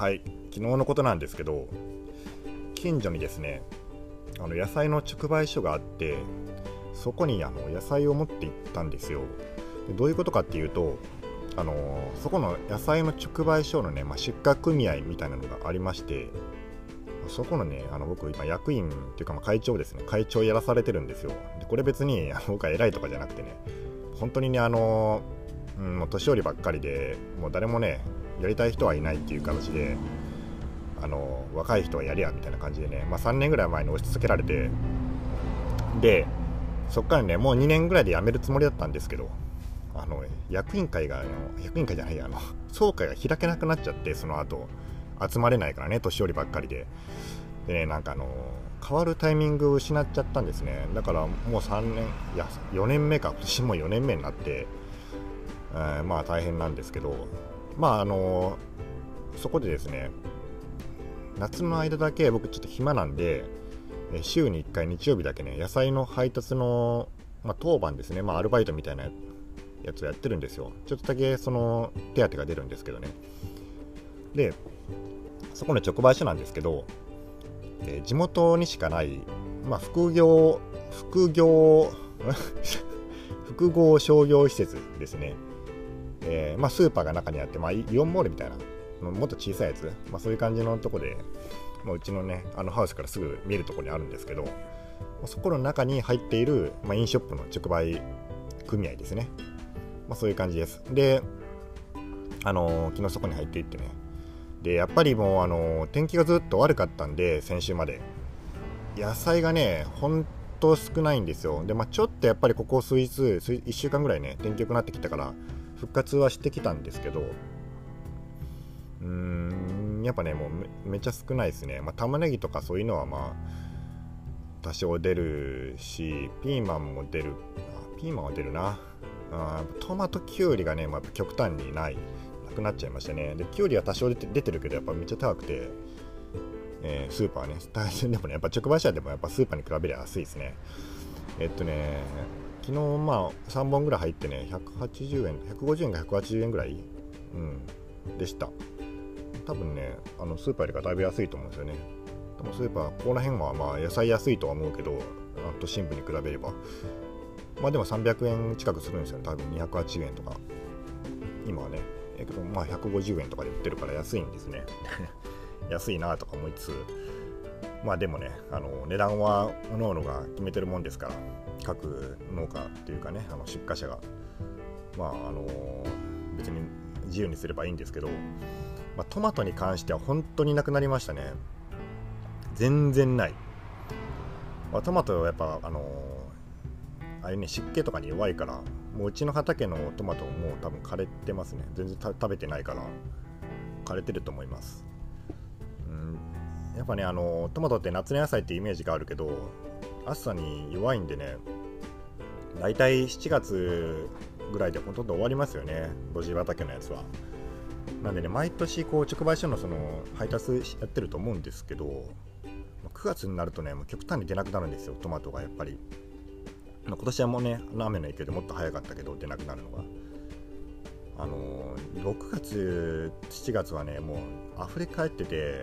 はい。昨日のことなんですけど近所にですねあの野菜の直売所があってそこにあの野菜を持って行ったんですよ。でどういうことかっていうとあのそこの野菜の直売所のね、まあ、出荷組合みたいなのがありましてそこのね、あの僕今役員っていうかま会長ですね、会長やらされてるんですよ。でこれ別にあの僕は偉いとかじゃなくてね、本当にね、あの、うん、もう年寄りばっかりで、もう誰もね、やりたい人はいないっていう形で、あの若い人はやりやみたいな感じでね、まあ、3年ぐらい前に押し付けられて、で、そっからね、もう2年ぐらいで辞めるつもりだったんですけど、あの役員会が、役員会じゃないや、あの総会が開けなくなっちゃって、その後集まれないからね、年寄りばっかりで。でね、なんかあの変わるタイミングを失っちゃったんですね。だからもう3年、いや、4年目か、今年も4年目になって、えー、まあ大変なんですけど、まああのそこでですね、夏の間だけ僕ちょっと暇なんで、週に1回日曜日だけね、野菜の配達の、まあ、当番ですね、まあ、アルバイトみたいなやつをやってるんですよ。ちょっとだけその手当が出るんですけどね。で、そこの直売所なんですけど、え地元にしかない、まあ、副業、副業、複合商業施設ですね。えー、まあ、スーパーが中にあって、まあ、イオンモールみたいな、もっと小さいやつ、まあ、そういう感じのとこで、まあ、うちのね、あのハウスからすぐ見えるところにあるんですけど、そこの中に入っている、まあ、インショップの直売組合ですね。まあ、そういう感じです。で、あのー、昨日そこに入っていってね、で、やっぱりもう、あのー、天気がずっと悪かったんで、先週まで。野菜がね、本当少ないんですよ。で、まあ、ちょっとやっぱりここ数日、1週間ぐらいね、天気良くなってきたから、復活はしてきたんですけど、うーん、やっぱね、もうめっちゃ少ないですね。まあ、玉ねぎとかそういうのはまあ、多少出るし、ピーマンも出る。ピーマンは出るな。あトマト、キュウリがね、まあ、極端にない。なくなっちゃいましたね。で、キュウリは多少出て出てるけど、やっぱめっちゃ高くて、えー、スーパーね、大変でもね、やっぱ直売所でもやっぱスーパーに比べりゃ安いですね。えっとね、昨日まあ3本ぐらい入ってね、180円、150円か180円ぐらい、うん、でした。多分ね、あのスーパーよりかだいぶ安いと思うんですよね。でもスーパー、ここら辺はまあ野菜安いとは思うけど、都心部に比べれば。まあでも300円近くするんですよね、多分280円とか。今はね。えけど、まあ150円とかで売ってるから安いんですね。安いなとか思いつつ、まあでもね、あの値段は各々が決めてるもんですから、各農家っていうかね、あの出荷者が、まああの別に自由にすればいいんですけど、まあ、トマトに関しては本当になくなりましたね。全然ない。まあ、トマトはやっぱ、あのああいうね、湿気とかに弱いから、もううちの畑のトマトもう多分枯れてますね。全然食べてないから、枯れてると思います。やっぱね、あの、トマトって夏の野菜ってイメージがあるけど、暑さに弱いんでね、大体7月ぐらいでほとんど終わりますよね、路地畑のやつは。なんでね、毎年こう直売所のその配達やってると思うんですけど、9月になるとね、もう極端に出なくなるんですよ、トマトがやっぱり。今年はもうね、雨の影響でもっと早かったけど、出なくなるのが。あの6月、7月はね、もう溢れ返ってて、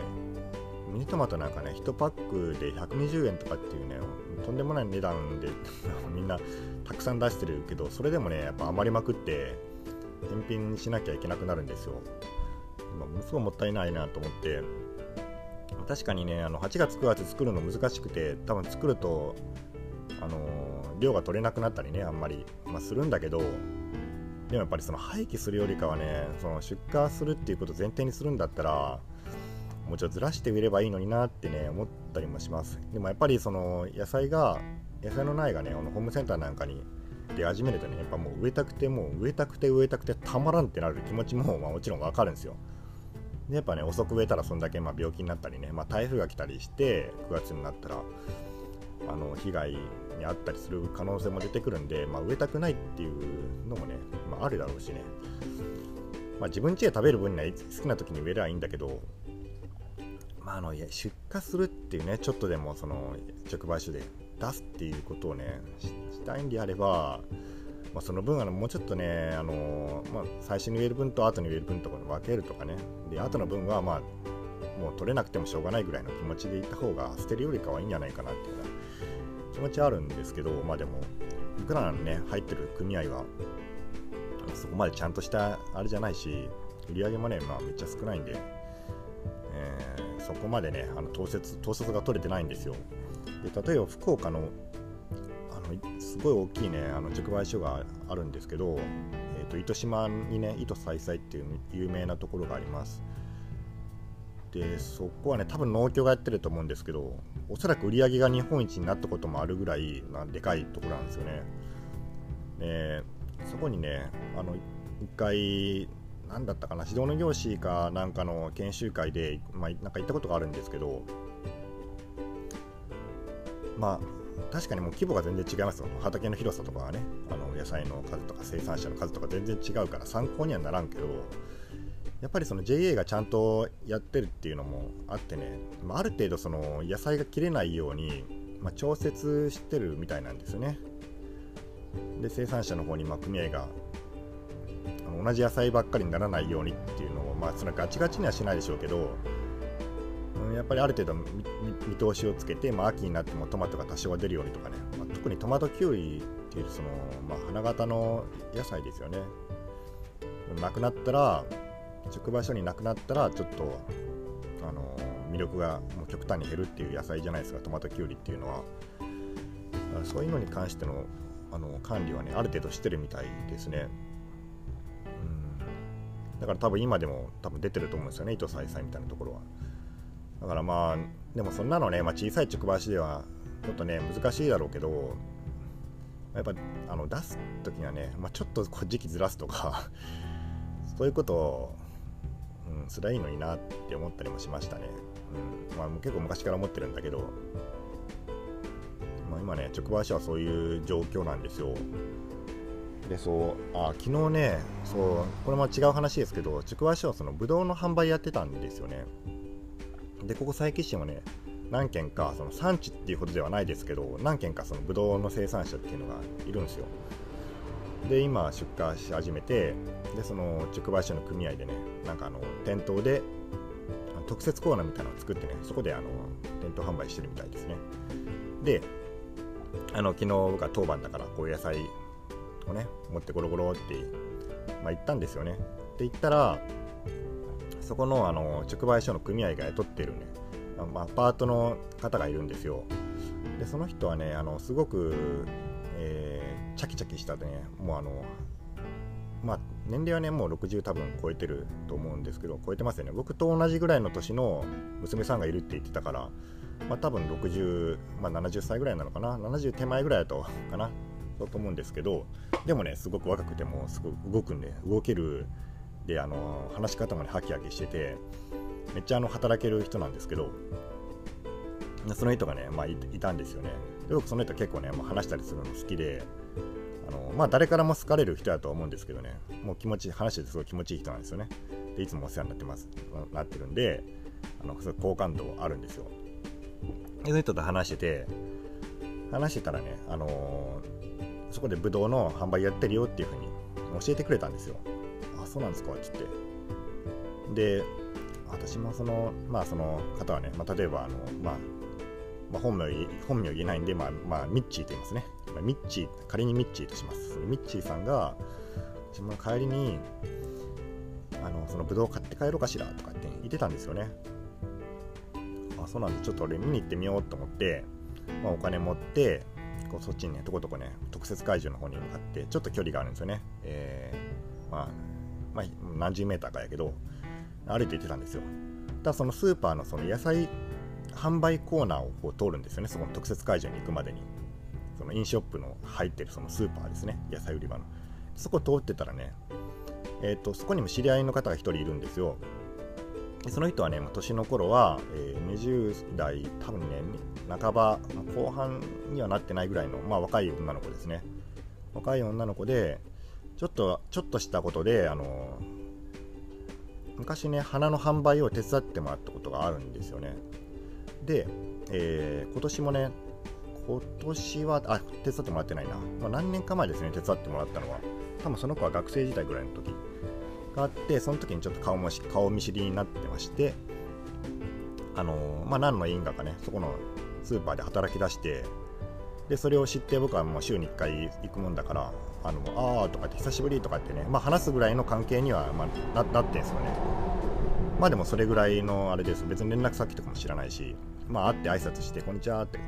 ミニトマトなんかね、1パックで120円とかっていうね、とんでもない値段で みんなたくさん出してるけど、それでもね、やっぱ余りまくって、返品しなきゃいけなくなるんですよ。まあ、ものすごいもったいないなと思って、確かにね、あの8月、9月作るの難しくて、多分作ると、あの、量が取れなくなったりね、あんまり、まあ、するんだけど、でもやっぱりその廃棄するよりかはね、その出荷するっていうことを前提にするんだったら、もうちょっとずらして売ればいいのになってね、思ったりもします。でもやっぱりその野菜が、野菜の苗がね、あのホームセンターなんかに出始めるとね、やっぱもう植えたくて、もう植えたくて植えたくてたまらんってなる気持ちも、まあ、もちろんわかるんですよ。でやっぱね、遅く植えたらそんだけまあ病気になったりね、まあ、台風が来たりして、9月になったら、あの被害に遭ったりする可能性も出てくるんで、まあ、植えたくないっていうのもね、まあ、あるだろうしね。まあ、自分家で食べる分には好きな時に植えればいいんだけど、まあ、あの出荷するっていうね、ちょっとでもその直売所で出すっていうことをね、したいんであれば、まあ、その分あのもうちょっとね、あのまあ、最初に植える分と後に植える分とか分けるとかね。で後の分はまあもう取れなくてもしょうがないぐらいの気持ちでいった方が捨てるよりかはいいんじゃないかなっていう気持ちはあるんですけどまあでも僕らのね入ってる組合はそこまでちゃんとしたあれじゃないし売り上げもね、まあ、めっちゃ少ないんで、そこまでねあの統率統率が取れてないんですよ。で例えば福岡のあのすごい大きいねあの直売所があるんですけど、えーと、糸島にね糸さいさいっていう有名なところがあります。でそこはね多分農協がやってると思うんですけどおそらく売り上げが日本一になったこともあるぐらいなでかいところなんですよね。でそこにねあの一回何だったかな指導の業師かなんかの研修会で、まあ、なんか行ったことがあるんですけどまあ確かにもう規模が全然違いますよ。畑の広さとかはねあの野菜の数とか生産者の数とか全然違うから参考にはならんけどやっぱりその JA がちゃんとやってるっていうのもあってね、まあ、る程度その野菜が切れないように、まあ、調節してるみたいなんですよね。で生産者の方にま組合が同じ野菜ばっかりにならないようにっていうのを、まあ、そのガチガチにはしないでしょうけど、うん、やっぱりある程度見通しをつけて、まあ、秋になってもトマトが多少は出るようにとかね、まあ、特にトマトキウリっていうその、まあ、花形の野菜ですよね。なくなったら直売所になくなったらちょっとあの魅力がもう極端に減るっていう野菜じゃないですか。トマトキュウリっていうのは。そういうのに関してのあの管理はねある程度してるみたいですね。だから多分今でも多分出てると思うんですよね糸さいさいみたいなところは。だからまあでもそんなのね、まあ、小さい直売所ではちょっとね難しいだろうけどやっぱあの出す時にはね、まあ、ちょっと時期ずらすとか そういうことを、うん、すらいいのになって思ったりもしましたね、うんまあ、結構昔から思ってるんだけど、まあ、今ね直売所はそういう状況なんですよ。でそうあ昨日ねそうこれも違う話ですけど直売所はそのブドウの販売やってたんですよね。でここ佐伯市もね何軒かその産地っていうことではないですけど何軒かそのブドウの生産者っていうのがいるんですよ。で今出荷し始めてでその直売所の組合でねなんかあの店頭で特設コーナーみたいなのを作ってねそこであの店頭販売してるみたいですね。であの昨日が当番だからこういう野菜をね持ってゴロゴロって、まあ、行ったんですよね。で行ったらそこのあの直売所の組合が雇ってるね、まあ、パートの方がいるんですよ。でその人はねあのすごく、えー、チャキチャキしたねもうあのまあ年齢はねもう60多分超えてると思うんですけど超えてますよね。僕と同じぐらいの年の娘さんがいるって言ってたからまあ多分60、まあ、70歳ぐらいなのかな？70手前ぐらいだとかな？だと思うんですけどでもねすごく若くてもすごく動くんで動けるであの話し方もねハキハキしててめっちゃあの働ける人なんですけどその人がね、まあ、いたんですよね。で僕その人結構ね、まあ、話したりするの好きであのまあ誰からも好かれる人だとは思うんですけどねもう気持ち話しててすごい気持ちいい人なんですよね。でいつもお世話になってますなってるんであのすごい好感度あるんですよ。でその人と話してて話してたらね、あのー、そこでブドウの販売やってるよっていうふうに教えてくれたんですよ。あ、そうなんですかって言って。で、私もその、まあその方はね、まあ、例えば、あの、まあ、まあ、本名本名言えないんで、まあ、まあ、ミッチーと言いますね。まあ、ミッチー、仮にミッチーとします。ミッチーさんが、自分の帰りに、あの、そのブドウ買って帰ろうかしらとかって言ってたんですよね。あ、そうなんです、ちょっと俺見に行ってみようと思って、まあ、お金持ってこうそっちにねとことこね特設会場の方に向かってちょっと距離があるんですよね、えー、まあ、まあ、何十メーターかやけど歩いて行ってたんですよ。ただそのスーパーのその野菜販売コーナーをこう通るんですよね。そこの特設会場に行くまでに。そのインショップの入ってるそのスーパーですね。野菜売り場の。そこ通ってたらねえーと、とそこにも知り合いの方が1人いるんですよ。その人はね、年の頃は、えー、20代、多分ね、半ば、後半にはなってないぐらいの、まあ、若い女の子ですね。若い女の子で、ちょっと、ちょっとしたことで、あの昔ね、花の販売を手伝ってもらったことがあるんですよね。で、えー、今年もね、今年はあ手伝ってもらってないな、まあ、何年か前ですね手伝ってもらったのは多分その子は学生時代ぐらいの時があってその時にちょっと顔もし顔見知りになってましてあのまあ何の因果かねそこのスーパーで働き出してでそれを知って僕はもう週に1回行くもんだからあのあーとかって久しぶりとかってね、まあ、話すぐらいの関係には、まあ、なってんですよね。まあでもそれぐらいのあれです。別に連絡先とかも知らないしまあ会って挨拶してこんにちはって。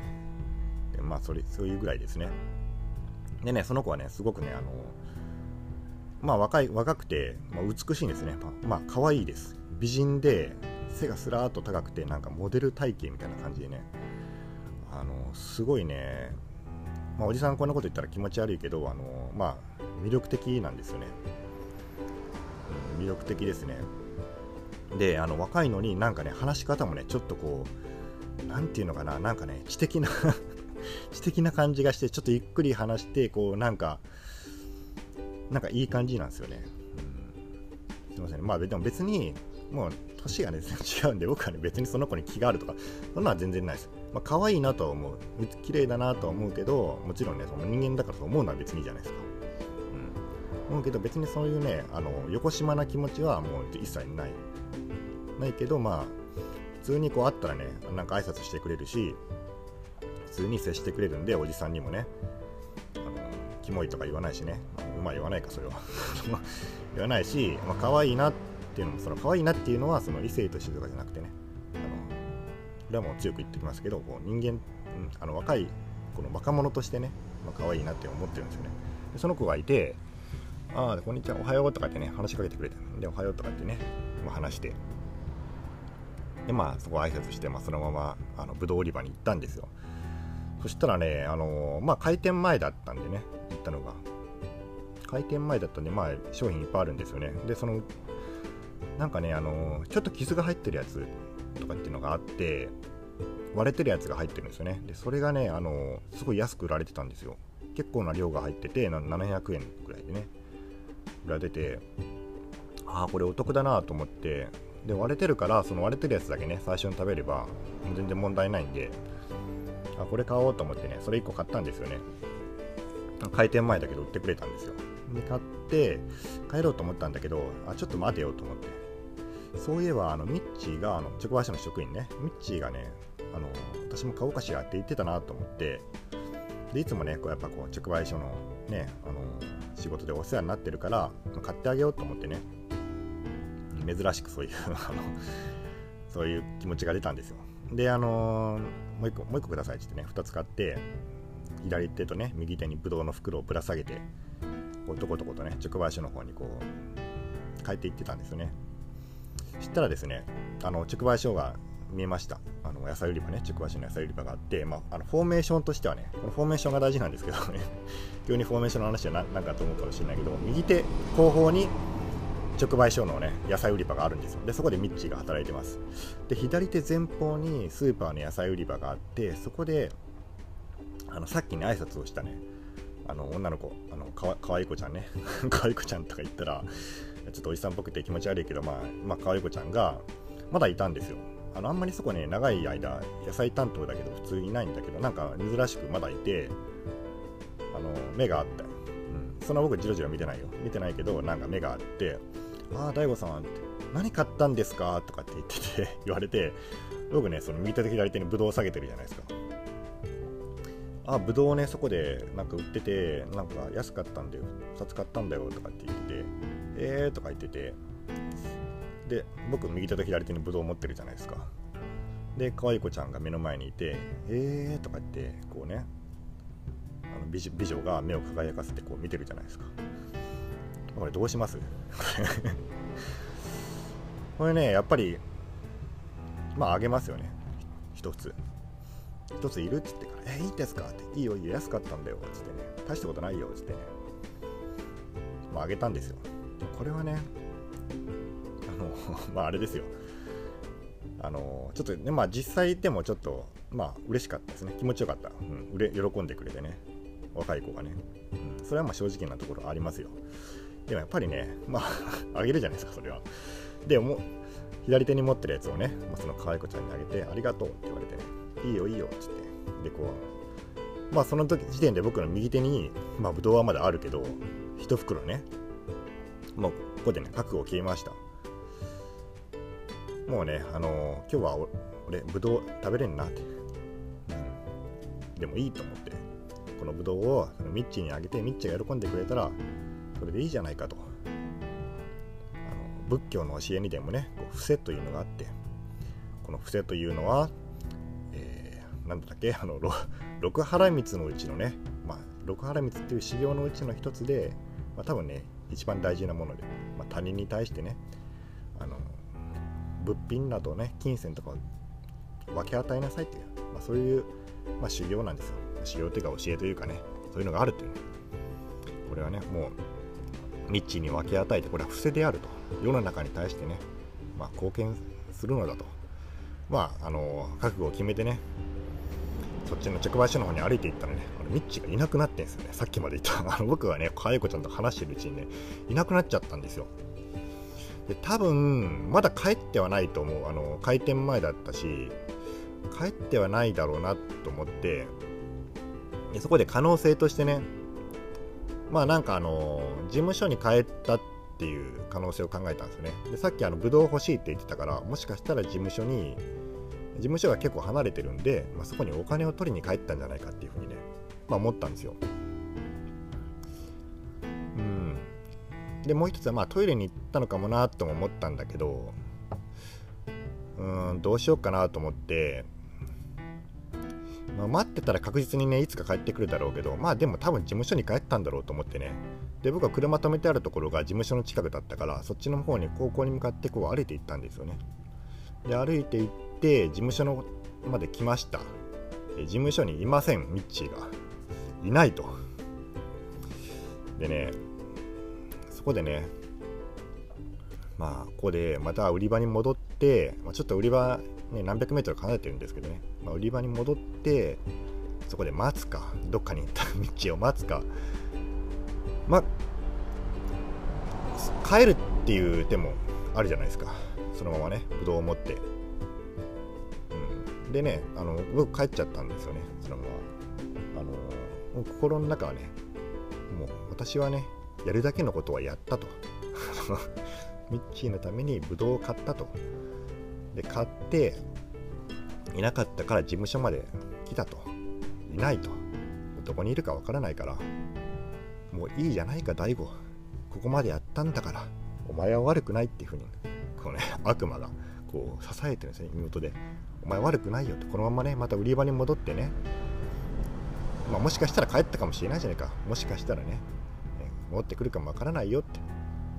まあそれそういうぐらいですね。でねその子はねすごくねあのまあ若い若くて、まあ、美しいんですね。まあ可愛いです。美人で背がすらーっと高くてなんかモデル体型みたいな感じでね。あのすごいね。まあ、おじさんこんなこと言ったら気持ち悪いけどあの、まあ、魅力的なんですよね、魅力的ですね。であの若いのになんかね話し方もねちょっとこう何て言うのかななんかね知的な 知的な感じがしてちょっとゆっくり話してこうなんかなんかいい感じなんですよね、うん、すいませんまあでも別にもう年がね 違うんで僕はね別にその子に気があるとかそんなのは全然ないです。まあ可愛いなとは思う。綺麗だなとは思うけどもちろんねその人間だからと思うのは別にいいじゃないですか、うん、思うけど別にそういうねあの横島な気持ちはもう一切ない。ないけどまあ普通にこう会ったらねなんか挨拶してくれるし普通に接してくれるんでおじさんにもね。キモいとか言わないしね、まあ、まい言わないかそれは。言わないし、まあ可愛いなっていうのもその可愛いなっていうのはその異性としてとかじゃなくてね。これはもう強く言ってきますけどこう人間、うん、あの若いこの若者としてね、まあ、可愛いなって思ってるんですよね。でその子がいて「ああこんにちはおはよう」とかってね話しかけてくれてでおはようとかってね、まあ、話して。でまあそこ挨拶して、まあ、そのままあのブドウ売り場に行ったんですよ。そしたらねあのまあ開店前だったんでね行ったのが開店前だったんでまあ商品いっぱいあるんですよね。でそのなんかねあのちょっと傷が入ってるやつとかっていうのがあって割れてるやつが入ってるんですよね。でそれがねあのすごい安く売られてたんですよ。結構な量が入ってて700円ぐらいでね売られててああこれお得だなと思ってで割れてるからその割れてるやつだけね最初に食べれば全然問題ないんであこれ買おうと思ってねそれ1個買ったんですよね。開店前だけど売ってくれたんですよ。で買って帰ろうと思ったんだけどあちょっと待てよと思って。そういえばあのミッチーがあの直売所の職員ね。ミッチーがねあの私も買おうかしらって言ってたなと思って。でいつもねこうやっぱこう直売所のねあの仕事でお世話になってるから買ってあげようと思ってね。珍しくそういう あのそういう気持ちが出たんですよ。であのもう一個もう一個くださいって言ってね2つ買って。左手とね右手にブドウの袋をぶら下げてこうとことことね直売所の方にこう帰っていってたんですよね。そしたらですねあの直売所が見えました。あの野菜売り場ね直売所の野菜売り場があって、まあ、あのフォーメーションとしてはねこのフォーメーションが大事なんですけどね 急にフォーメーションの話は何かと思うかもしれないけど右手後方に直売所のね野菜売り場があるんですよ。でそこでミッチーが働いてます。で左手前方にスーパーの野菜売り場があってそこであのさっきね挨拶をしたね。あの女の子あのかわかわいい子ちゃんね。かわいい子ちゃんとか言ったらちょっとおじさんっぽくて気持ち悪いけどまあ、まあ、かわいい子ちゃんがまだいたんですよ。あのあんまりそこね長い間野菜担当だけど普通いないんだけどなんか珍しくまだいてあの目があった、うん、そんな僕じろじろ見てないよ。見てないけどなんか目があってああ、大悟さん、何買ったんですか？とかって言ってて、言われて、僕ね、その右手と左手にブドウを下げてるじゃないですか。あ、ブドウね、そこでなんか売ってて、なんか安かったんだよ、2つ買ったんだよとかって言ってて、えーとか言ってて、で、僕右手と左手にブドウ持ってるじゃないですか。で、可愛い子ちゃんが目の前にいて、えーとか言って、こうね、あの美女美女が目を輝かせてこう見てるじゃないですか。これどうします？これねやっぱりまああげますよね一つ一ついるっつって「えいいですか?」って「いいよいいよ安かったんだよ」っつってね「大したことないよ」っつってねまああげたんですよ。これはねあの まああれですよ。あのちょっとねまあ実際でもちょっとまあ嬉しかったですね。気持ちよかった、うん、うれ喜んでくれてね。若い子がね、うん、それはまあ正直なところありますよ。でもやっぱりね、まあ、あげるじゃないですか、それは。でも、左手に持ってるやつをね、まあ、その可愛い子ちゃんにあげて、ありがとうって言われてね、いいよいいよって言って、で、こう、まあその時時点で僕の右手に、まあ、ブドウはまだあるけど1袋ねもうここでね覚悟を決めました。もうねあのー、今日は俺ブドウ食べれんなって、うん、でもいいと思ってこのブドウをそのミッチーにあげてミッチーが喜んでくれたらそれでいいじゃないかと。仏教の教えにでもねこう伏せというのがあってこの伏せというのは、えー、なんだっけ？あの六原光のうちのね、まあ、六原光っていう修行のうちの一つで、まあ、多分ね一番大事なもので、まあ、他人に対してねあの物品などね金銭とかを分け与えなさいっていう、まあ、そういう、まあ、修行なんですよ。修行というか教えというかねそういうのがあるというこれはねもうミッチーに分け与えてこれは伏せであると。世の中に対してね、まあ、貢献するのだと。まああの覚悟を決めてねそっちの直売所の方に歩いていったらね。あのミッチがいなくなってんですよね。さっきまで言った。あの僕がねかゆこちゃんと話してるうちにねいなくなっちゃったんですよ。で多分まだ帰ってはないと思う。あの開店前だったし帰ってはないだろうなと思ってでそこで可能性としてねまあなんかあの事務所に帰ったっていう可能性を考えたんですよね。でさっきあのブドウ欲しいって言ってたからもしかしたら事務所に事務所が結構離れてるんで、まあ、そこにお金を取りに帰ったんじゃないかっていうふうにね、まあ、思ったんですよ。うん。でもう一つはまあトイレに行ったのかもなとも思ったんだけどうんどうしようかなと思ってまあ、待ってたら確実にねいつか帰ってくるだろうけどまあでも多分事務所に帰ったんだろうと思ってね。で僕は車止めてあるところが事務所の近くだったからそっちの方に高校に向かってこう歩いて行ったんですよね。で歩いて行って事務所のまで来ました。事務所にいません。ミッチーが。いないと。でねそこでねまあここでまた売り場に戻って、まあ、ちょっと売り場ね、何百メートル離れてるんですけどね、まあ、売り場に戻ってそこで待つか。どっかに行った。道を待つか。まあ帰るっていう手もあるじゃないですか。そのままねぶどうを持って、でねあの僕帰っちゃったんですよねそのまま。あの心の中はねもう私はねやるだけのことはやったと。ミッチーのためにブドウを買ったと。で買っていなかったから事務所まで来たと。いないと。どこにいるかわからないから。もういいじゃないか大悟。ここまでやったんだから。お前は悪くないっていうふうにこのね悪魔がこう支えてるんですね妹で。お前悪くないよと。このままねまた売り場に戻ってね。まあ、もしかしたら帰ったかもしれないじゃないか。もしかしたらね。戻ってくるかもわからないよって。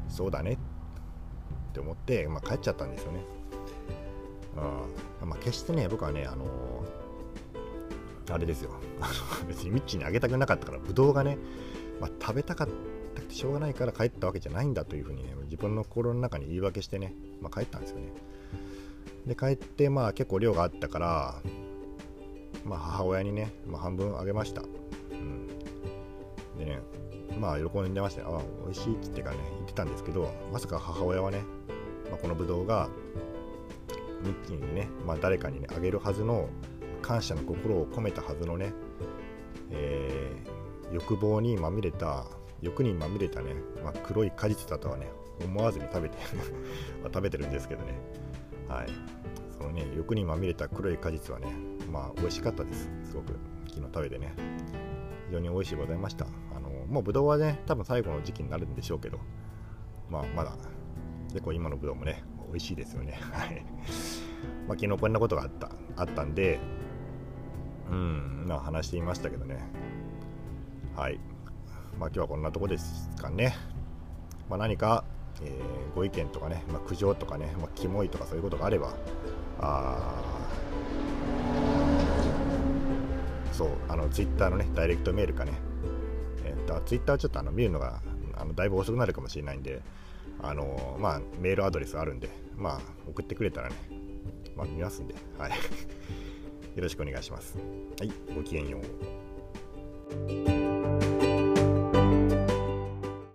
そうだね。って思って、まあ、帰っちゃったんですよね。うんまあ、決してね、僕はね、あのー、あれですよ、別にミッチーにあげたくなかったから、ぶどうがね、まあ、食べたかったくてしょうがないから帰ったわけじゃないんだというふうにね、自分の心の中に言い訳してね、まあ、帰ったんですよね。で、帰って、まあ結構量があったから、まあ母親にね、まあ、半分あげました。うん。でね、まあ喜んでました。あ、美味しいって言ってかね、言ってたんですけど、まさか母親はね、まあ、このぶどうがミッキーにね、まあ、誰かに、ね、あげるはずの感謝の心を込めたはずのね、えー、欲望にまみれた欲にまみれたね、まあ、黒い果実だとはね思わずに食べて 食べてるんですけどねはいそのね欲にまみれた黒い果実はねまあ美味しかったですすごく昨日食べてね非常に美味しいございましたあのもうぶどうはね多分最後の時期になるんでしょうけどまあまだ結構今のぶどうもね美味しいですよね。はい。まあ、昨日こんなことがあった、あったんで、うん、まあ話していましたけどね。はい。まあ今日はこんなとこですかね。まあ何か、えー、ご意見とかね、まあ、苦情とかね、まあ、キモいとかそういうことがあれば、あそう、あの、ツイッターのね、ダイレクトメールかね、えー、と、ツイッターちょっとあの見るのが、あのだいぶ遅くなるかもしれないんで、あのまあ、メールアドレスあるんで、まあ、送ってくれたらね、まあ、見ますんで、はい。よろしくお願いします。はい、ごきげんよう。